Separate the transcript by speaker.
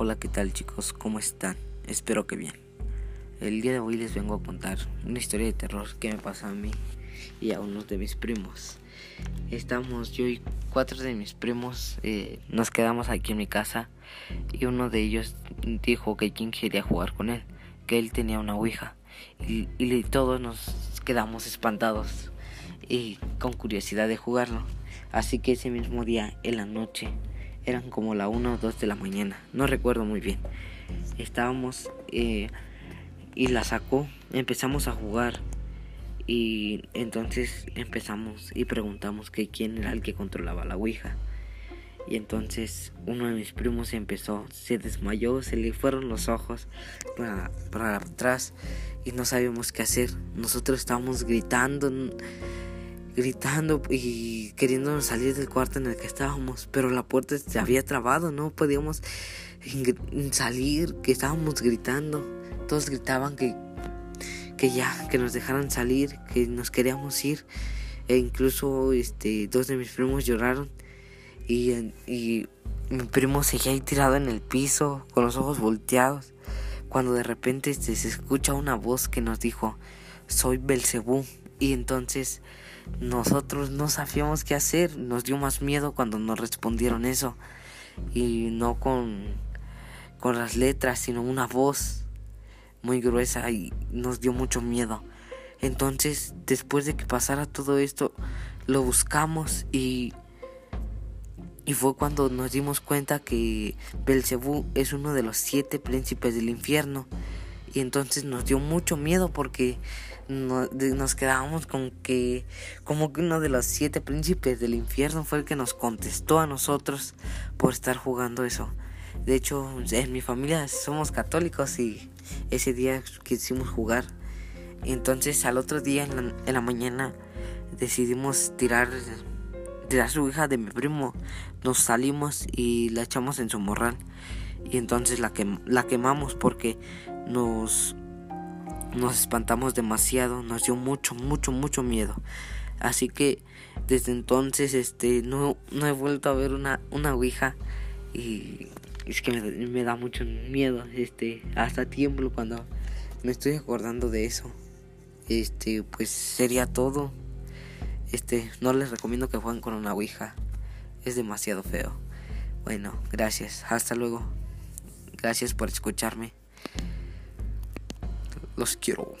Speaker 1: Hola, ¿qué tal chicos? ¿Cómo están? Espero que bien. El día de hoy les vengo a contar una historia de terror que me pasó a mí y a unos de mis primos. Estamos yo y cuatro de mis primos, eh, nos quedamos aquí en mi casa y uno de ellos dijo que quien quería jugar con él, que él tenía una ouija y, y todos nos quedamos espantados y con curiosidad de jugarlo. Así que ese mismo día, en la noche, eran como la 1 o 2 de la mañana, no recuerdo muy bien. Estábamos eh, y la sacó, empezamos a jugar y entonces empezamos y preguntamos que quién era el que controlaba la Ouija. Y entonces uno de mis primos empezó, se desmayó, se le fueron los ojos para, para atrás y no sabíamos qué hacer. Nosotros estábamos gritando gritando y queriendo salir del cuarto en el que estábamos, pero la puerta se había trabado, no podíamos salir, que estábamos gritando. Todos gritaban que, que ya, que nos dejaran salir, que nos queríamos ir. E incluso este, dos de mis primos lloraron y, mi primo seguía ahí tirado en el piso con los ojos volteados. Cuando de repente se escucha una voz que nos dijo, soy Belcebú. Y entonces nosotros no sabíamos qué hacer. Nos dio más miedo cuando nos respondieron eso. Y no con, con las letras, sino una voz muy gruesa y nos dio mucho miedo. Entonces, después de que pasara todo esto, lo buscamos y, y fue cuando nos dimos cuenta que Belcebú es uno de los siete príncipes del infierno. Y entonces nos dio mucho miedo porque nos quedábamos con que como que uno de los siete príncipes del infierno fue el que nos contestó a nosotros por estar jugando eso. De hecho, en mi familia somos católicos y ese día quisimos jugar. Entonces al otro día en la, mañana decidimos tirar, tirar su hija de mi primo. Nos salimos y la echamos en su morral. Y entonces la, la quemamos porque nos nos espantamos demasiado, nos dio mucho, mucho, mucho miedo. Así que desde entonces este no, no he vuelto a ver una, una ouija y es que me, da mucho miedo, este, hasta tiempo cuando me estoy acordando de eso. Este, pues sería todo. Este, no les recomiendo que jueguen con una ouija. Es demasiado feo. Bueno, gracias. Hasta luego. Gracias por escucharme. Los quiero.